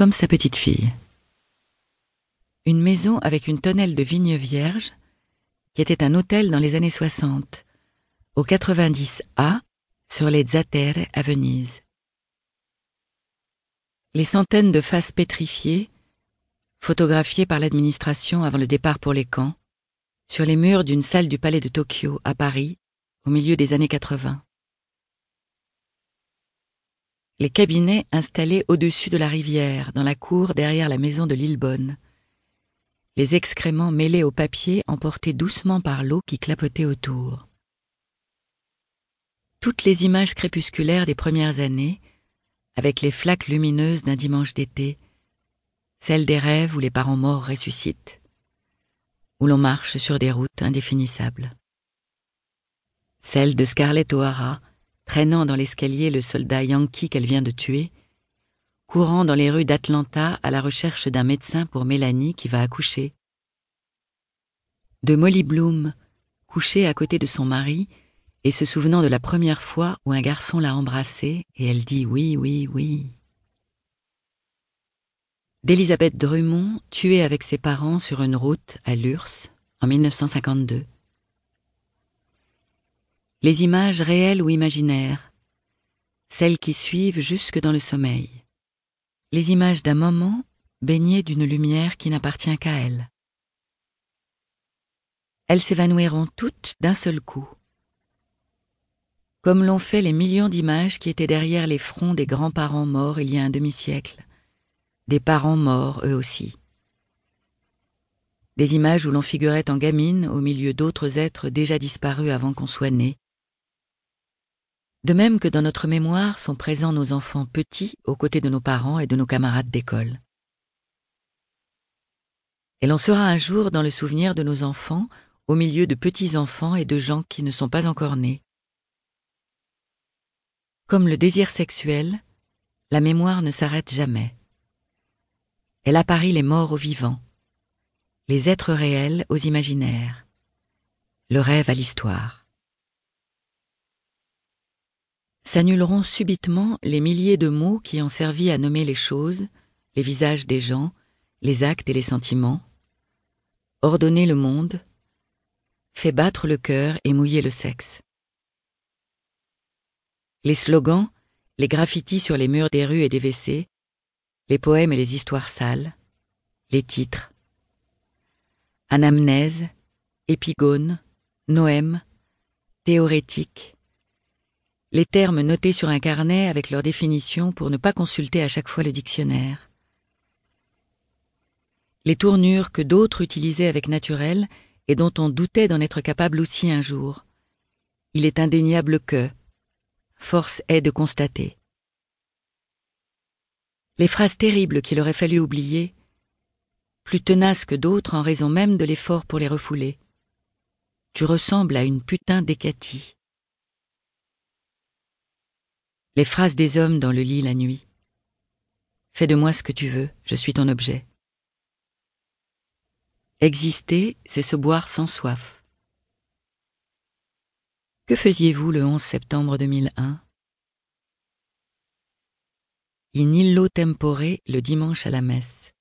comme sa petite fille. Une maison avec une tonnelle de vignes vierges, qui était un hôtel dans les années 60, au 90A, sur les Zatere à Venise. Les centaines de faces pétrifiées, photographiées par l'administration avant le départ pour les camps, sur les murs d'une salle du palais de Tokyo à Paris, au milieu des années 80. Les cabinets installés au-dessus de la rivière, dans la cour derrière la maison de Lillebonne. Les excréments mêlés au papier emportés doucement par l'eau qui clapotait autour. Toutes les images crépusculaires des premières années, avec les flaques lumineuses d'un dimanche d'été, celles des rêves où les parents morts ressuscitent, où l'on marche sur des routes indéfinissables. Celle de Scarlett O'Hara, traînant dans l'escalier le soldat yankee qu'elle vient de tuer, courant dans les rues d'Atlanta à la recherche d'un médecin pour Mélanie qui va accoucher. De Molly Bloom, couchée à côté de son mari et se souvenant de la première fois où un garçon l'a embrassée et elle dit oui, oui, oui. D'Elisabeth Drummond, tuée avec ses parents sur une route à Lurs en 1952 les images réelles ou imaginaires, celles qui suivent jusque dans le sommeil, les images d'un moment baigné d'une lumière qui n'appartient qu'à elle. Elles s'évanouiront toutes d'un seul coup, comme l'ont fait les millions d'images qui étaient derrière les fronts des grands-parents morts il y a un demi-siècle, des parents morts eux aussi. Des images où l'on figurait en gamine au milieu d'autres êtres déjà disparus avant qu'on soit né, de même que dans notre mémoire sont présents nos enfants petits aux côtés de nos parents et de nos camarades d'école. Et l'on sera un jour dans le souvenir de nos enfants au milieu de petits-enfants et de gens qui ne sont pas encore nés. Comme le désir sexuel, la mémoire ne s'arrête jamais. Elle apparit les morts aux vivants, les êtres réels aux imaginaires, le rêve à l'histoire. S'annuleront subitement les milliers de mots qui ont servi à nommer les choses, les visages des gens, les actes et les sentiments, ordonner le monde, fait battre le cœur et mouiller le sexe. Les slogans, les graffitis sur les murs des rues et des WC, les poèmes et les histoires sales, les titres. Anamnèse, épigone, noème, théorétique, les termes notés sur un carnet avec leur définition pour ne pas consulter à chaque fois le dictionnaire. Les tournures que d'autres utilisaient avec naturel et dont on doutait d'en être capable aussi un jour. Il est indéniable que force est de constater. Les phrases terribles qu'il aurait fallu oublier, plus tenaces que d'autres en raison même de l'effort pour les refouler. Tu ressembles à une putain d'Hécatie les phrases des hommes dans le lit la nuit. Fais de moi ce que tu veux, je suis ton objet. Exister, c'est se boire sans soif. Que faisiez-vous le 11 septembre 2001 In illo tempore le dimanche à la messe.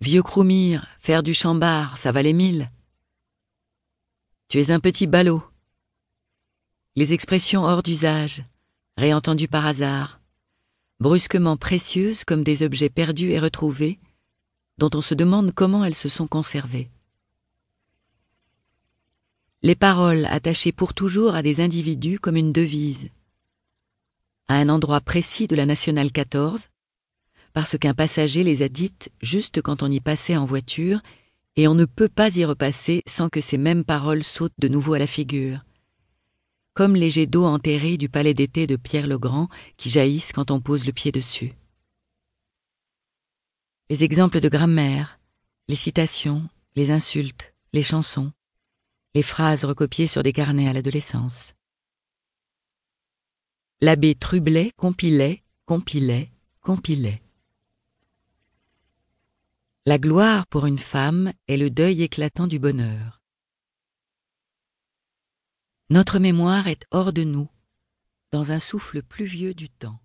Vieux Croumir, faire du chambard, ça valait mille. Tu es un petit ballot les expressions hors d'usage, réentendues par hasard, brusquement précieuses comme des objets perdus et retrouvés, dont on se demande comment elles se sont conservées. Les paroles attachées pour toujours à des individus comme une devise, à un endroit précis de la nationale 14, parce qu'un passager les a dites juste quand on y passait en voiture, et on ne peut pas y repasser sans que ces mêmes paroles sautent de nouveau à la figure comme les jets d'eau enterrés du palais d'été de Pierre le Grand qui jaillissent quand on pose le pied dessus. Les exemples de grammaire, les citations, les insultes, les chansons, les phrases recopiées sur des carnets à l'adolescence. L'abbé Trublet compilait, compilait, compilait. La gloire pour une femme est le deuil éclatant du bonheur. Notre mémoire est hors de nous, dans un souffle pluvieux du temps.